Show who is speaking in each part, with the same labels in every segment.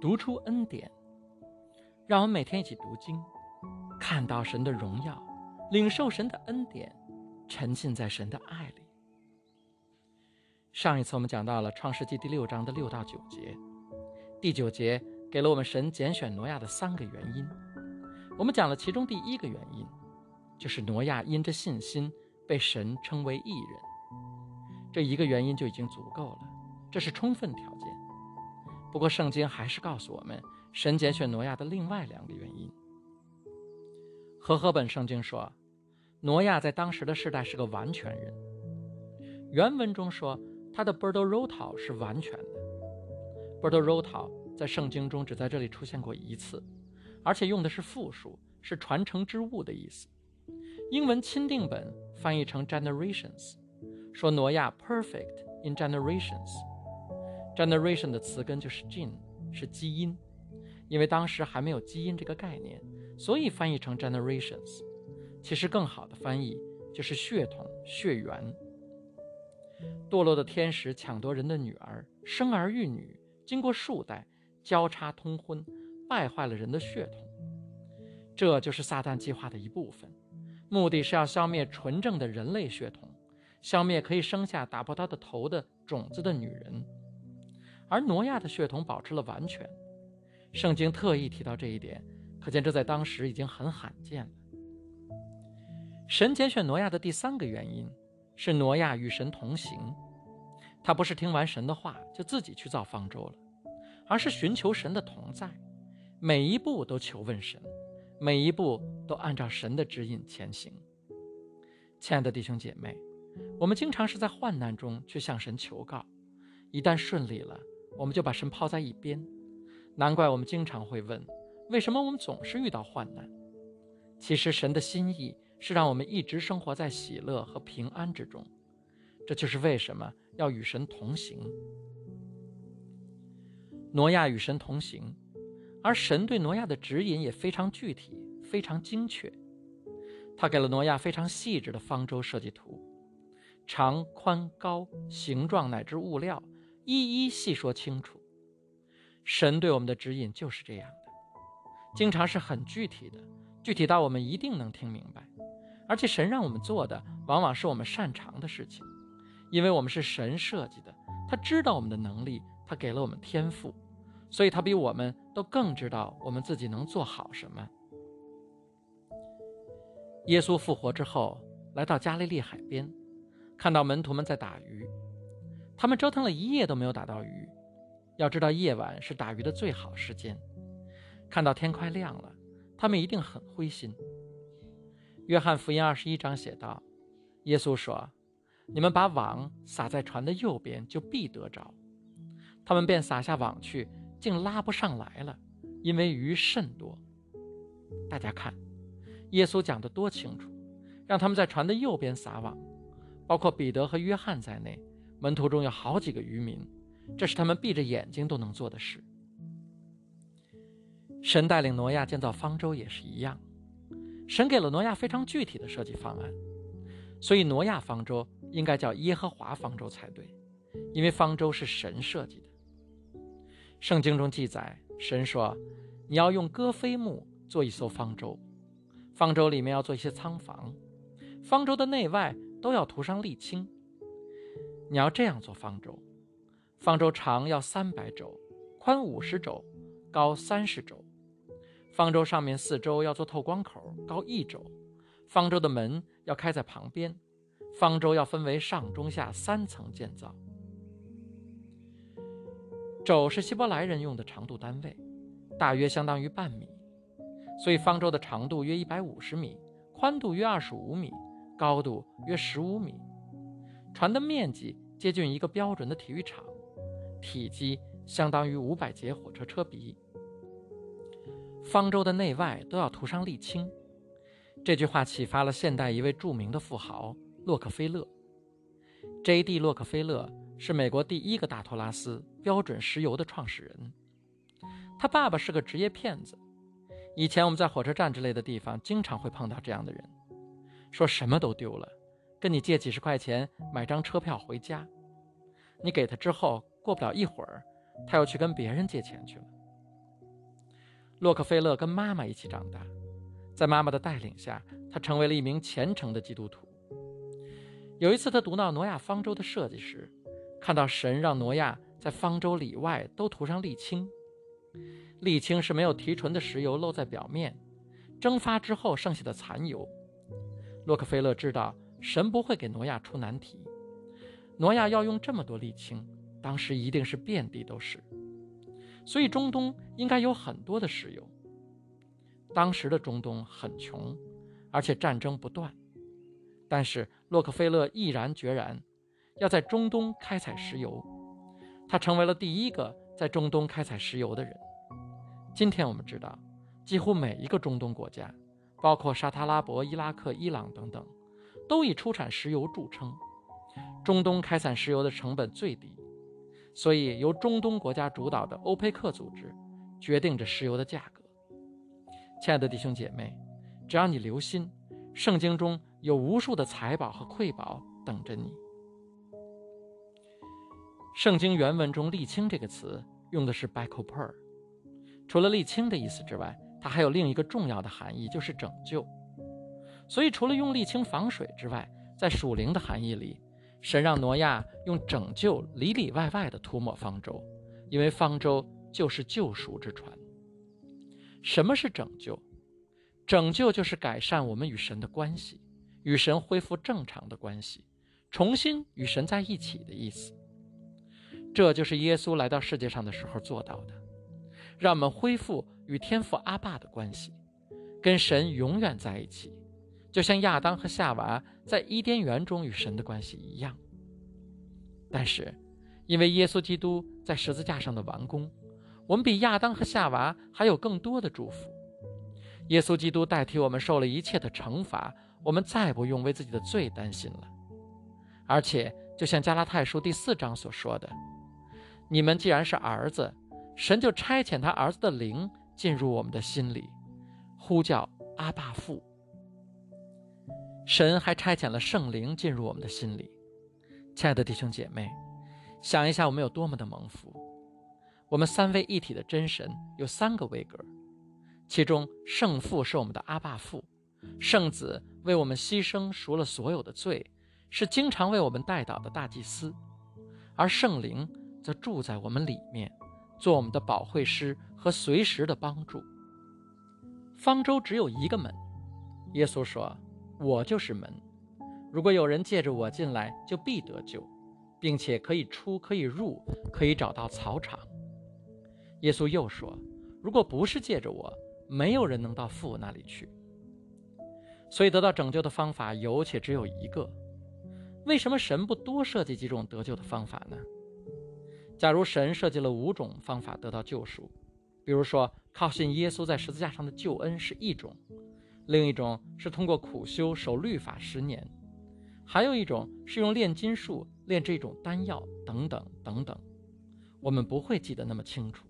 Speaker 1: 读出恩典，让我们每天一起读经，看到神的荣耀，领受神的恩典，沉浸在神的爱里。上一次我们讲到了创世纪第六章的六到九节，第九节给了我们神拣选挪亚的三个原因。我们讲了其中第一个原因，就是挪亚因着信心被神称为义人。这一个原因就已经足够了，这是充分条件。不过圣经还是告诉我们，神拣选挪亚的另外两个原因。和合本圣经说，挪亚在当时的世代是个完全人。原文中说他的 b i r d o r o t a 是完全的。b i r d o r o t a 在圣经中只在这里出现过一次。而且用的是复数，是传承之物的意思。英文钦定本翻译成 generations，说挪亚 perfect in generations。Generation 的词根就是 gene，是基因。因为当时还没有基因这个概念，所以翻译成 generations。其实更好的翻译就是血统、血缘。堕落的天使抢夺人的女儿，生儿育女，经过数代交叉通婚。败坏了人的血统，这就是撒旦计划的一部分，目的是要消灭纯正的人类血统，消灭可以生下打破他的头的种子的女人。而挪亚的血统保持了完全，圣经特意提到这一点，可见这在当时已经很罕见了。神拣选挪亚的第三个原因是挪亚与神同行，他不是听完神的话就自己去造方舟了，而是寻求神的同在。每一步都求问神，每一步都按照神的指引前行。亲爱的弟兄姐妹，我们经常是在患难中去向神求告，一旦顺利了，我们就把神抛在一边。难怪我们经常会问：为什么我们总是遇到患难？其实神的心意是让我们一直生活在喜乐和平安之中。这就是为什么要与神同行。挪亚与神同行。而神对挪亚的指引也非常具体、非常精确，他给了挪亚非常细致的方舟设计图，长、宽、高、形状乃至物料，一一细说清楚。神对我们的指引就是这样的，经常是很具体的，具体到我们一定能听明白。而且神让我们做的，往往是我们擅长的事情，因为我们是神设计的，他知道我们的能力，他给了我们天赋。所以他比我们都更知道我们自己能做好什么。耶稣复活之后，来到加利利海边，看到门徒们在打鱼，他们折腾了一夜都没有打到鱼。要知道夜晚是打鱼的最好时间。看到天快亮了，他们一定很灰心。约翰福音二十一章写道：“耶稣说，你们把网撒在船的右边，就必得着。”他们便撒下网去。竟拉不上来了，因为鱼甚多。大家看，耶稣讲的多清楚，让他们在船的右边撒网，包括彼得和约翰在内，门徒中有好几个渔民，这是他们闭着眼睛都能做的事。神带领挪亚建造方舟也是一样，神给了挪亚非常具体的设计方案，所以挪亚方舟应该叫耶和华方舟才对，因为方舟是神设计的。圣经中记载，神说：“你要用戈飞木做一艘方舟，方舟里面要做一些仓房，方舟的内外都要涂上沥青。你要这样做方舟，方舟长要三百肘，宽五十肘，高三十肘。方舟上面四周要做透光口，高一肘。方舟的门要开在旁边。方舟要分为上中下三层建造。”肘是希伯来人用的长度单位，大约相当于半米，所以方舟的长度约一百五十米，宽度约二十五米，高度约十五米。船的面积接近一个标准的体育场，体积相当于五百节火车车鼻。方舟的内外都要涂上沥青。这句话启发了现代一位著名的富豪洛克菲勒，J.D. 洛克菲勒。是美国第一个大托拉斯标准石油的创始人，他爸爸是个职业骗子。以前我们在火车站之类的地方经常会碰到这样的人，说什么都丢了，跟你借几十块钱买张车票回家。你给他之后，过不了一会儿，他又去跟别人借钱去了。洛克菲勒跟妈妈一起长大，在妈妈的带领下，他成为了一名虔诚的基督徒。有一次，他读到挪亚方舟的设计时，看到神让挪亚在方舟里外都涂上沥青。沥青是没有提纯的石油露在表面，蒸发之后剩下的残油。洛克菲勒知道神不会给挪亚出难题，挪亚要用这么多沥青，当时一定是遍地都是，所以中东应该有很多的石油。当时的中东很穷，而且战争不断。但是洛克菲勒毅然决然要在中东开采石油，他成为了第一个在中东开采石油的人。今天我们知道，几乎每一个中东国家，包括沙特阿拉伯、伊拉克、伊朗等等，都以出产石油著称。中东开采石油的成本最低，所以由中东国家主导的欧佩克组织决定着石油的价格。亲爱的弟兄姐妹，只要你留心，圣经中。有无数的财宝和馈宝等着你。圣经原文中“沥青”这个词用的是 “bakoper”，除了沥青的意思之外，它还有另一个重要的含义，就是拯救。所以，除了用沥青防水之外，在属灵的含义里，神让挪亚用拯救里里外外的涂抹方舟，因为方舟就是救赎之船。什么是拯救？拯救就是改善我们与神的关系。与神恢复正常的关系，重新与神在一起的意思。这就是耶稣来到世界上的时候做到的，让我们恢复与天父阿爸的关系，跟神永远在一起，就像亚当和夏娃在伊甸园中与神的关系一样。但是，因为耶稣基督在十字架上的完工，我们比亚当和夏娃还有更多的祝福。耶稣基督代替我们受了一切的惩罚。我们再不用为自己的罪担心了，而且就像加拉太书第四章所说的：“你们既然是儿子，神就差遣他儿子的灵进入我们的心里，呼叫阿爸父。”神还差遣了圣灵进入我们的心里。亲爱的弟兄姐妹，想一下我们有多么的蒙福！我们三位一体的真神有三个位格，其中圣父是我们的阿爸父。圣子为我们牺牲赎了所有的罪，是经常为我们代祷的大祭司，而圣灵则住在我们里面，做我们的保惠师和随时的帮助。方舟只有一个门，耶稣说：“我就是门，如果有人借着我进来，就必得救，并且可以出，可以入，可以找到草场。”耶稣又说：“如果不是借着我，没有人能到父那里去。”所以，得到拯救的方法有且只有一个。为什么神不多设计几种得救的方法呢？假如神设计了五种方法得到救赎，比如说靠信耶稣在十字架上的救恩是一种，另一种是通过苦修守律法十年，还有一种是用炼金术炼这种丹药等等等等，我们不会记得那么清楚。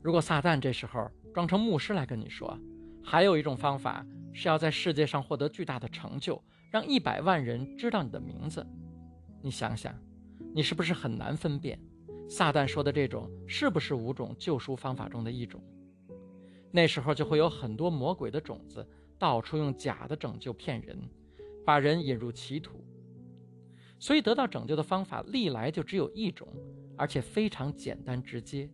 Speaker 1: 如果撒旦这时候装成牧师来跟你说，还有一种方法是要在世界上获得巨大的成就，让一百万人知道你的名字。你想想，你是不是很难分辨撒旦说的这种是不是五种救赎方法中的一种？那时候就会有很多魔鬼的种子到处用假的拯救骗人，把人引入歧途。所以，得到拯救的方法历来就只有一种，而且非常简单直接。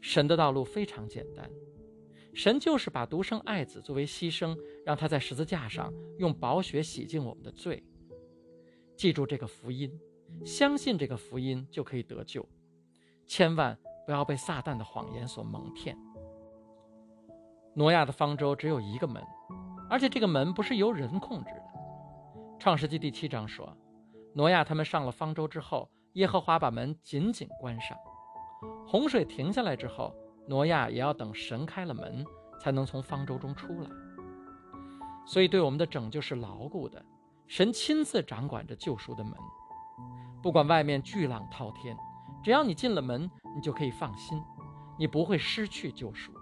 Speaker 1: 神的道路非常简单。神就是把独生爱子作为牺牲，让他在十字架上用宝血洗净我们的罪。记住这个福音，相信这个福音就可以得救。千万不要被撒旦的谎言所蒙骗。挪亚的方舟只有一个门，而且这个门不是由人控制的。创世纪第七章说，挪亚他们上了方舟之后，耶和华把门紧紧关上。洪水停下来之后。挪亚也要等神开了门，才能从方舟中出来。所以，对我们的拯救是牢固的。神亲自掌管着救赎的门，不管外面巨浪滔天，只要你进了门，你就可以放心，你不会失去救赎，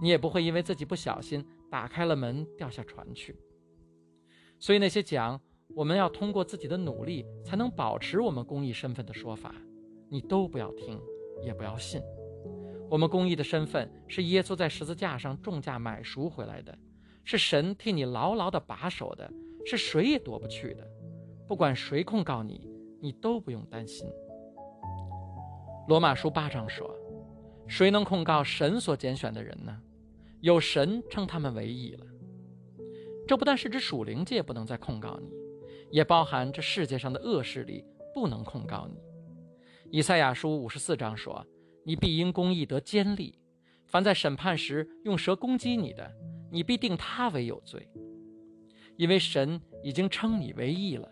Speaker 1: 你也不会因为自己不小心打开了门掉下船去。所以，那些讲我们要通过自己的努力才能保持我们公益身份的说法，你都不要听，也不要信。我们公益的身份是耶稣在十字架上重价买赎回来的，是神替你牢牢的把守的，是谁也夺不去的。不管谁控告你，你都不用担心。罗马书八章说：“谁能控告神所拣选的人呢？有神称他们为义了。”这不但是指属灵界不能再控告你，也包含这世界上的恶势力不能控告你。以赛亚书五十四章说。你必因公义得坚立，凡在审判时用蛇攻击你的，你必定他为有罪，因为神已经称你为义了。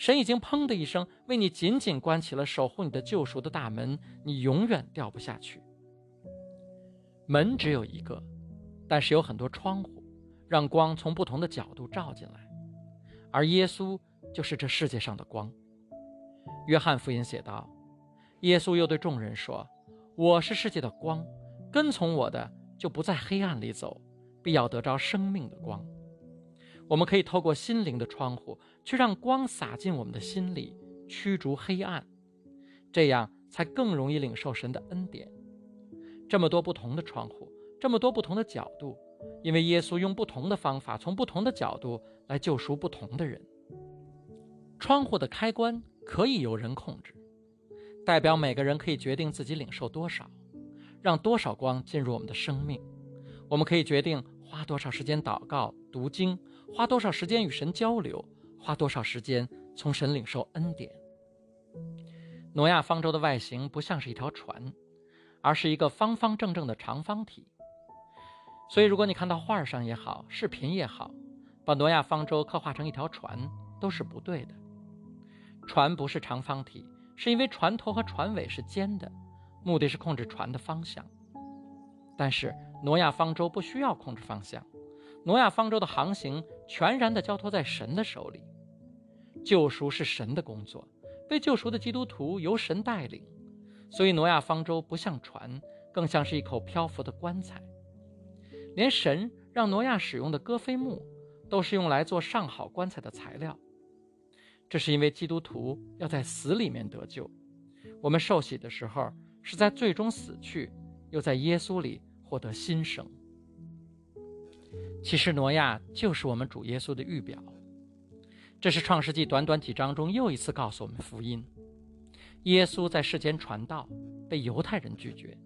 Speaker 1: 神已经砰的一声为你紧紧关起了守护你的救赎的大门，你永远掉不下去。门只有一个，但是有很多窗户，让光从不同的角度照进来，而耶稣就是这世界上的光。约翰福音写道。耶稣又对众人说：“我是世界的光，跟从我的就不在黑暗里走，必要得着生命的光。”我们可以透过心灵的窗户，去让光洒进我们的心里，驱逐黑暗，这样才更容易领受神的恩典。这么多不同的窗户，这么多不同的角度，因为耶稣用不同的方法，从不同的角度来救赎不同的人。窗户的开关可以由人控制。代表每个人可以决定自己领受多少，让多少光进入我们的生命。我们可以决定花多少时间祷告、读经，花多少时间与神交流，花多少时间从神领受恩典。挪亚方舟的外形不像是一条船，而是一个方方正正的长方体。所以，如果你看到画上也好，视频也好，把挪亚方舟刻画成一条船，都是不对的。船不是长方体。是因为船头和船尾是尖的，目的是控制船的方向。但是挪亚方舟不需要控制方向，挪亚方舟的航行全然的交托在神的手里。救赎是神的工作，被救赎的基督徒由神带领，所以挪亚方舟不像船，更像是一口漂浮的棺材。连神让挪亚使用的戈飞木，都是用来做上好棺材的材料。这是因为基督徒要在死里面得救，我们受洗的时候是在最终死去，又在耶稣里获得新生。其实挪亚就是我们主耶稣的预表。这是创世纪短短几章中又一次告诉我们福音：耶稣在世间传道，被犹太人拒绝；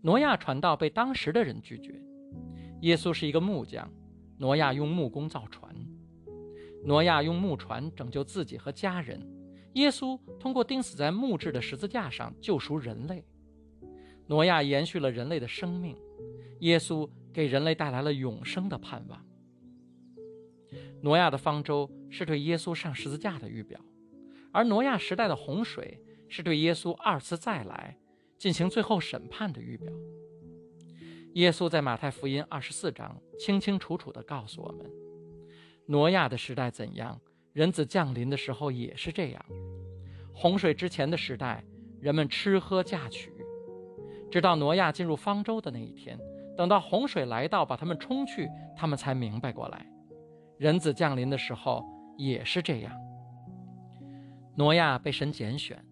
Speaker 1: 挪亚传道被当时的人拒绝。耶稣是一个木匠，挪亚用木工造船。挪亚用木船拯救自己和家人，耶稣通过钉死在木质的十字架上救赎人类。挪亚延续了人类的生命，耶稣给人类带来了永生的盼望。挪亚的方舟是对耶稣上十字架的预表，而挪亚时代的洪水是对耶稣二次再来进行最后审判的预表。耶稣在马太福音二十四章清清楚楚地告诉我们。挪亚的时代怎样？人子降临的时候也是这样。洪水之前的时代，人们吃喝嫁娶，直到挪亚进入方舟的那一天，等到洪水来到把他们冲去，他们才明白过来。人子降临的时候也是这样。挪亚被神拣选，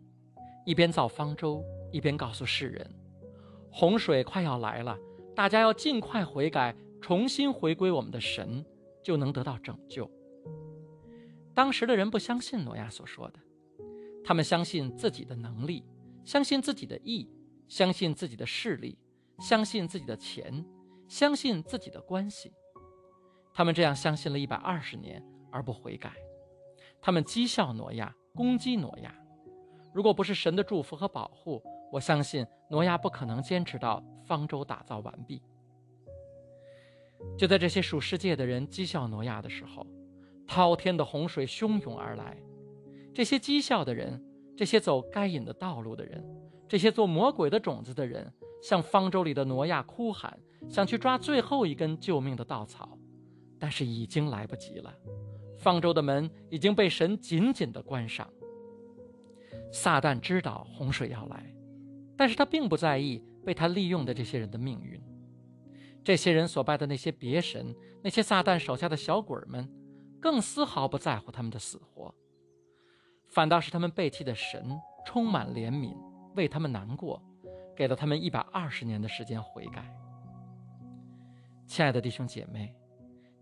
Speaker 1: 一边造方舟，一边告诉世人，洪水快要来了，大家要尽快悔改，重新回归我们的神。就能得到拯救。当时的人不相信挪亚所说的，他们相信自己的能力，相信自己的意，相信自己的势力，相信自己的钱，相信自己的关系。他们这样相信了一百二十年而不悔改，他们讥笑挪亚，攻击挪亚。如果不是神的祝福和保护，我相信挪亚不可能坚持到方舟打造完毕。就在这些属世界的人讥笑挪亚的时候，滔天的洪水汹涌而来。这些讥笑的人，这些走该隐的道路的人，这些做魔鬼的种子的人，向方舟里的挪亚哭喊，想去抓最后一根救命的稻草，但是已经来不及了。方舟的门已经被神紧紧地关上。撒旦知道洪水要来，但是他并不在意被他利用的这些人的命运。这些人所拜的那些别神，那些撒旦手下的小鬼们，更丝毫不在乎他们的死活，反倒是他们背弃的神充满怜悯，为他们难过，给了他们一百二十年的时间悔改。亲爱的弟兄姐妹，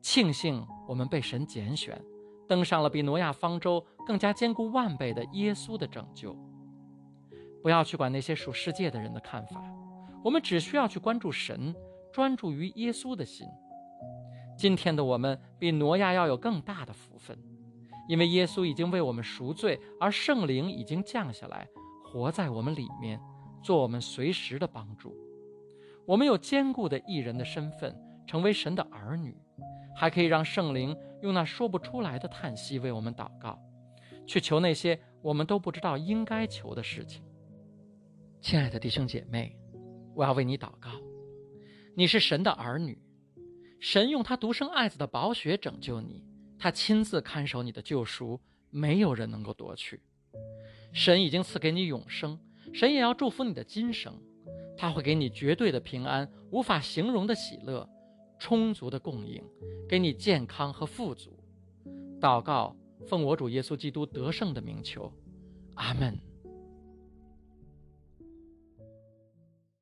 Speaker 1: 庆幸我们被神拣选，登上了比挪亚方舟更加坚固万倍的耶稣的拯救。不要去管那些属世界的人的看法，我们只需要去关注神，专注于耶稣的心。今天的我们比挪亚要有更大的福分，因为耶稣已经为我们赎罪，而圣灵已经降下来，活在我们里面，做我们随时的帮助。我们有坚固的艺人的身份，成为神的儿女，还可以让圣灵用那说不出来的叹息为我们祷告，去求那些我们都不知道应该求的事情。亲爱的弟兄姐妹，我要为你祷告，你是神的儿女。神用他独生爱子的宝血拯救你，他亲自看守你的救赎，没有人能够夺去。神已经赐给你永生，神也要祝福你的今生，他会给你绝对的平安，无法形容的喜乐，充足的供应，给你健康和富足。祷告，奉我主耶稣基督得胜的名求，阿门。